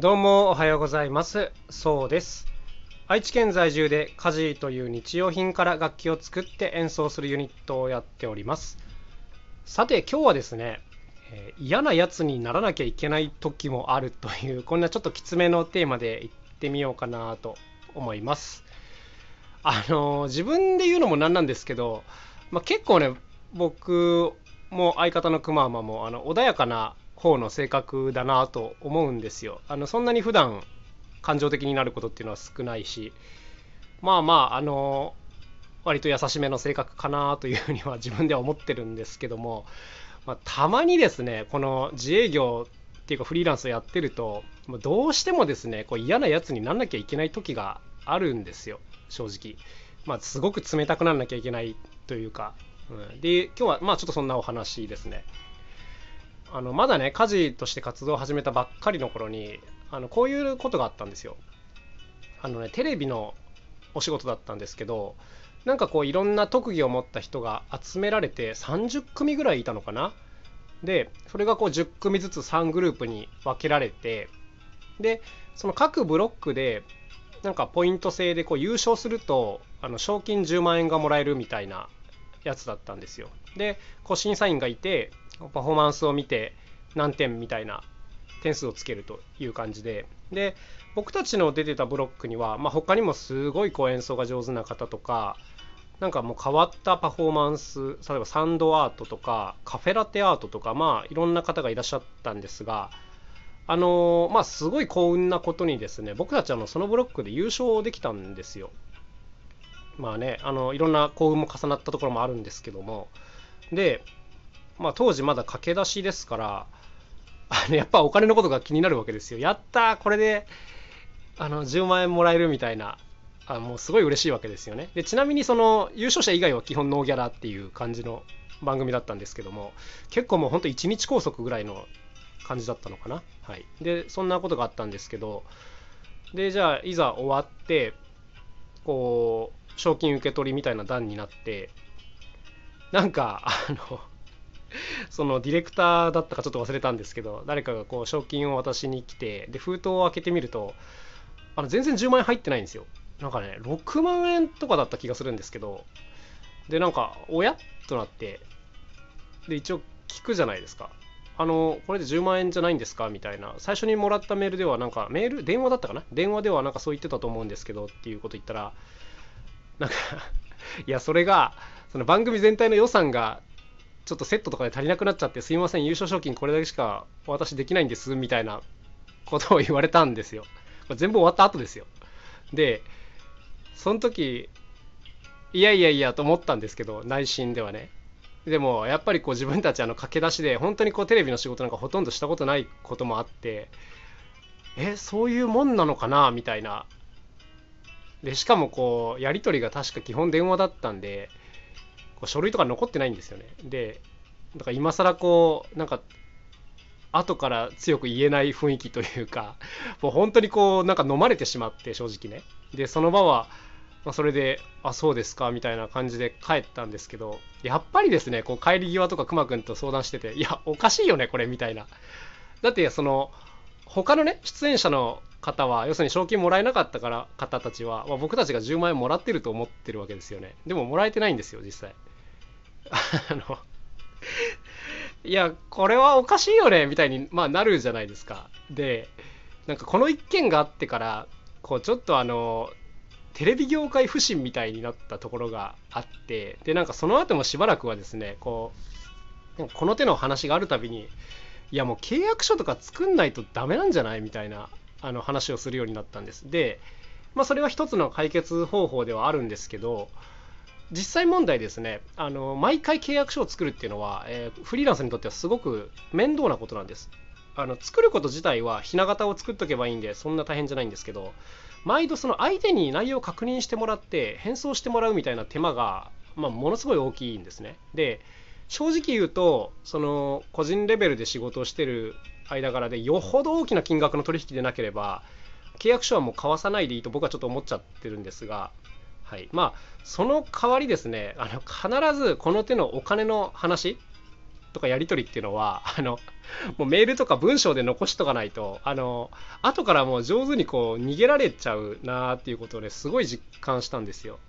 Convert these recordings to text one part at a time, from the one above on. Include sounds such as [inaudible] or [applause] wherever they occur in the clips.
どうもおはようございます。そうです。愛知県在住で家事という日用品から楽器を作って演奏するユニットをやっております。さて今日はですね、えー、嫌なやつにならなきゃいけない時もあるというこんなちょっときつめのテーマでいってみようかなと思います。あのー、自分で言うのもなんなんですけど、まあ、結構ね僕も相方のくままもあの穏やかな方の性格だなと思うんですよ。あのそんなに普段感情的になることっていうのは少ないしまあまああの割と優しめの性格かなというふうには自分では思ってるんですけども、まあ、たまにですねこの自営業っていうかフリーランスをやってるとどうしてもですねこう嫌なやつになんなきゃいけない時があるんですよ正直。まあ、すごく冷たくなんなきゃいけないというか、うん、で今日はまあちょっとそんなお話ですね。あのまだね家事として活動を始めたばっかりの頃にあのこういうことがあったんですよ。あのねテレビのお仕事だったんですけどなんかこういろんな特技を持った人が集められて30組ぐらいいたのかな？でそれがこう10組ずつ3グループに分けられてでその各ブロックでなんかポイント制でこう優勝するとあの賞金10万円がもらえるみたいなやつだったんですよ。でこう審査員がいてパフォーマンスを見て何点みたいな点数をつけるという感じで。で僕たちの出てたブロックには、まあ、他にもすごいこう演奏が上手な方とかなんかもう変わったパフォーマンス例えばサンドアートとかカフェラテアートとかまあいろんな方がいらっしゃったんですがあのー、まあすごい幸運なことにですね僕たちあのそのブロックで優勝できたんですよ。まあねあのいろんな幸運も重なったところもあるんですけども。でまあ、当時まだ駆け出しですからあのやっぱお金のことが気になるわけですよ。やったこれであの10万円もらえるみたいなあもうすごい嬉しいわけですよね。でちなみにその優勝者以外は基本ノーギャラっていう感じの番組だったんですけども結構もうほんと1日拘束ぐらいの感じだったのかな。はい、でそんなことがあったんですけどでじゃあいざ終わってこう賞金受け取りみたいな段になってなんかあの [laughs] そのディレクターだったかちょっと忘れたんですけど誰かがこう賞金を渡しに来てで封筒を開けてみるとあの全然10万円入ってないんですよ。なんかね6万円とかだった気がするんですけどでなんかおやとなってで一応聞くじゃないですか。あのこれで10万円じゃないんですか？みたいな。最初にもらったメールではなんかメール？電話だったかな？電話ではなんかそう言ってたと思うんですけどっていうこと言ったらなんかいやそれがその番組全体の予算がちょっとセットとかで足りなくなっちゃってすいません優勝賞金これだけしかお渡しできないんですみたいなことを言われたんですよ。[laughs] 全部終わった後ですよ。でその時いやいやいやと思ったんですけど内心ではね。でもやっぱりこう自分たちあの駆け出しで本当にこうテレビの仕事なんかほとんどしたことないこともあってえそういうもんなのかなみたいな。でしかもこうやり取りが確か基本電話だったんでこう書類とか残ってないんですよね。で、だから今更こう、なんか、後から強く言えない雰囲気というか、[laughs] もう本当にこう、なんか飲まれてしまって、正直ね。で、その場は、まあ、それで、あ、そうですか、みたいな感じで帰ったんですけど、やっぱりですね、こう帰り際とかくまくんと相談してて、いや、おかしいよね、これ、みたいな。だって、その、他のね、出演者の方は、要するに賞金もらえなかったから方たちは、まあ、僕たちが10万円もらってると思ってるわけですよね。でも、もらえてないんですよ、実際。あのいやこれはおかしいよねみたいに、まあ、なるじゃないですか。でなんかこの一件があってからこうちょっとあのテレビ業界不振みたいになったところがあってでなんかその後もしばらくはですねこうこの手の話があるたびにいやもう契約書とか作んないとダメなんじゃないみたいなあの話をするようになったんです。でまあそれは一つの解決方法ではあるんですけど実際問題ですね。あの毎回契約書を作るっていうのは、えー、フリーランスにとってはすごく面倒なことなんです。あの作ること自体はひな形を作っとけばいいんでそんな大変じゃないんですけど毎度その相手に内容を確認してもらって返送してもらうみたいな手間が、まあ、ものすごい大きいんですね。で正直言うとその個人レベルで仕事をしてる間柄でよほど大きな金額の取引でなければ契約書はもう交わさないでいいと僕はちょっと思っちゃってるんですがはい、まあその代わりですねあの必ずこの手のお金の話とかやり取りっていうのはあのもうメールとか文章で残しとかないとあの後からもう上手にこう逃げられちゃうなっていうことをねすごい実感したんですよ、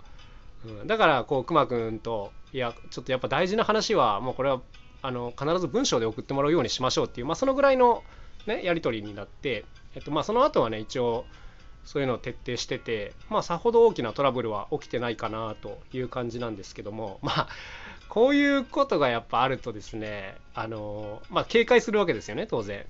うん、だからこうくまくんといやちょっとやっぱ大事な話はもうこれはあの必ず文章で送ってもらうようにしましょうっていう、まあ、そのぐらいの、ね、やり取りになって、えっとまあ、その後はね一応そういうのを徹底してて、まあ、さほど大きなトラブルは起きてないかなという感じなんですけども、[laughs] まあ、こういうことがやっぱあるとですね、あのまあ、警戒するわけですよね、当然。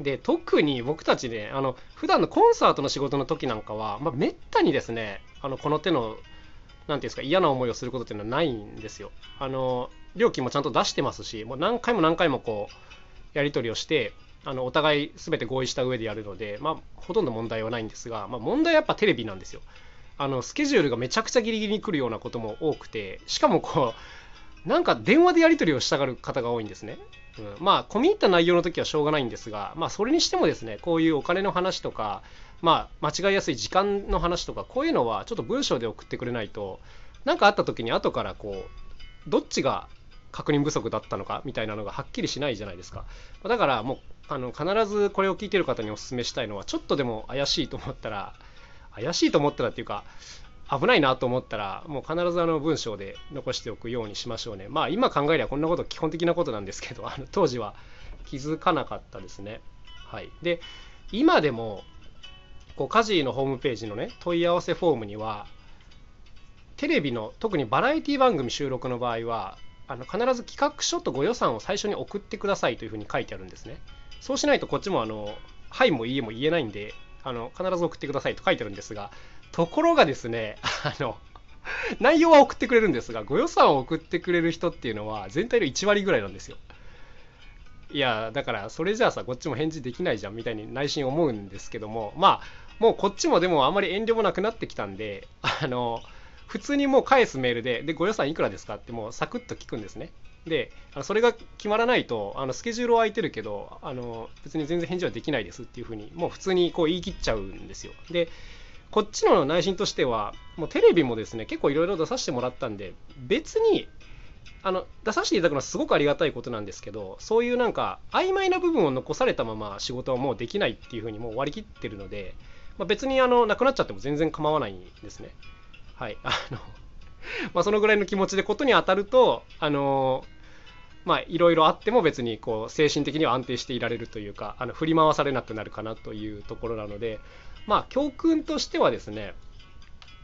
で、特に僕たちね、あの普段のコンサートの仕事の時なんかは、まあ、めったにですね、あのこの手の、なんていうんですか、嫌な思いをすることっていうのはないんですよ。あの料金もちゃんと出してますし、もう何回も何回もこう、やり取りをして、あのお互い全て合意した上でやるので、まあ、ほとんど問題はないんですが、まあ、問題はやっぱテレビなんですよ。あのスケジュールがめちゃくちゃギリギリに来るようなことも多くてしかもこうなんか電話でやり取りをしたがる方が多いんですね。うん、まあ込み入った内容の時はしょうがないんですが、まあ、それにしてもですねこういうお金の話とか、まあ、間違いやすい時間の話とかこういうのはちょっと文章で送ってくれないと何かあった時に後からこうどっちが確認不足だったのかみたいなのがはっきりしないじゃないですかだからもうあの必ずこれを聞いてる方にお勧めしたいのはちょっとでも怪しいと思ったら怪しいと思ったらっていうか危ないなと思ったらもう必ずあの文章で残しておくようにしましょうね。まあ今考えりゃこんなこと基本的なことなんですけどあの当時は気づかなかったですね。はい。で今でもこうカジーのホームページのね問い合わせフォームにはテレビの特にバラエティ番組収録の場合はあの必ず企画書とご予算を最初に送ってくださいというふうに書いてあるんですね。そうしないとこっちもあのはいもいいえも言えないんであの必ず送ってくださいと書いてるんですがところがですね [laughs] あの内容は送ってくれるんですがご予算を送ってくれる人っていうのは全体の1割ぐらいなんですよ。いやだからそれじゃあさこっちも返事できないじゃんみたいに内心思うんですけどもまあもうこっちもでもあまり遠慮もなくなってきたんであの普通にもう返すメールででご予算いくらですかってもうサクッと聞くんですね。でそれが決まらないとあのスケジュールは空いてるけどあの別に全然返事はできないですっていうふうにもう普通にこう言い切っちゃうんですよ。でこっちの内心としてはもうテレビもですね結構いろいろ出させてもらったんで別にあの出させていただくのはすごくありがたいことなんですけどそういうなんか曖昧な部分を残されたまま仕事はもうできないっていうふうにもう割り切ってるので、まあ、別にあのなくなっちゃっても全然構わないんですね。はい。あのまあそのぐらいの気持ちでことに当たるとあのまあいろいろあっても別にこう精神的には安定していられるというかあの振り回されなくなるかなというところなのでまあ教訓としてはですね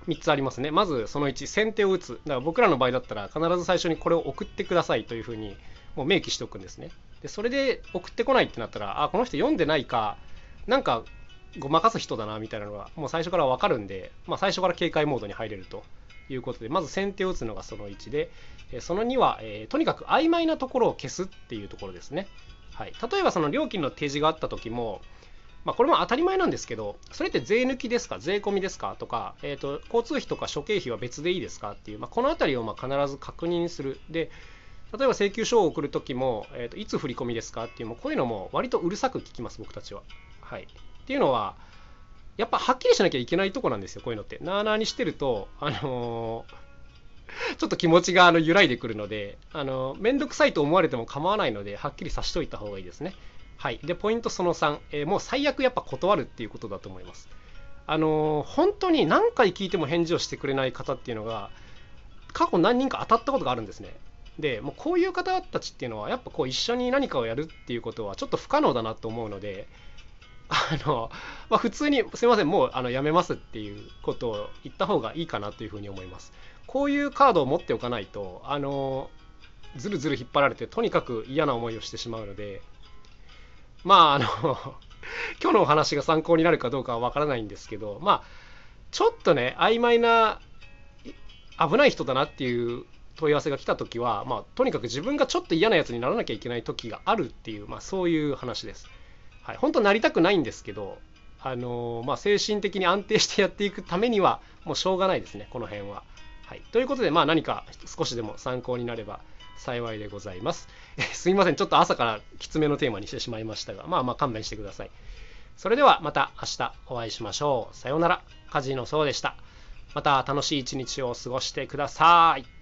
3つありますね。まずその1先手を打つ。だから僕らの場合だったら必ず最初にこれを送ってくださいというふうにもう明記しておくんですね。でそれで送ってこないってなったらあこの人読んでないか。なんかごまかす人だなみたいなのがもう最初から分かるんで、まあ、最初から警戒モードに入れると。いうことでまず先手を打つのがその1でその2は、えー、とにかく曖昧なところを消すっていうところですね、はい、例えばその料金の提示があった時もまあ、これも当たり前なんですけど、それって税抜きですか、税込みですかとか、えーと、交通費とか諸経費は別でいいですかっていう、まあ、このあたりをま必ず確認する。で、例えば請求書を送るときも、えーと、いつ振り込みですかっていう、もこういうのも割とうるさく聞きます、僕たちは。はい、っていうのは、やっぱはっきりしなきゃいけないとこなんですよ、こういうのって。なあなあにしてると、あのー、ちょっと気持ちがあの揺らいでくるので、あのー、めんどくさいと思われても構わないので、はっきりさしといた方がいいですね。はい。で、ポイントその3、えー、もう最悪やっぱ断るっていうことだと思います。あのー、本当に何回聞いても返事をしてくれない方っていうのが、過去何人か当たったことがあるんですね。で、もうこういう方たちっていうのは、やっぱこう一緒に何かをやるっていうことはちょっと不可能だなと思うので、あの、まあ、普通にすいません、もうあのやめますっていうことを言った方がいいかなというふうに思います。こういうカードを持っておかないと、あの、ずるずる引っ張られて、とにかく嫌な思いをしてしまうので、まあ、あの [laughs] 今日のお話が参考になるかどうかはわからないんですけど、まあ、ちょっとね、曖昧な、危ない人だなっていう問い合わせが来た時は、まあ、とにかく自分がちょっと嫌なやつにならなきゃいけない時があるっていう、まあ、そういう話です。はい、本当なりたくないんですけど、あのー、まあ、精神的に安定してやっていくためにはもうしょうがないですねこの辺は。はい、ということで、まあ、何か少しでも参考になれば幸いでございます。えすいませんちょっと朝からきつめのテーマにしてしまいましたがまあまあ勘弁してください。それではまた明日お会いしましょう。さようなら。カジノそうでした。また楽しい一日を過ごしてください。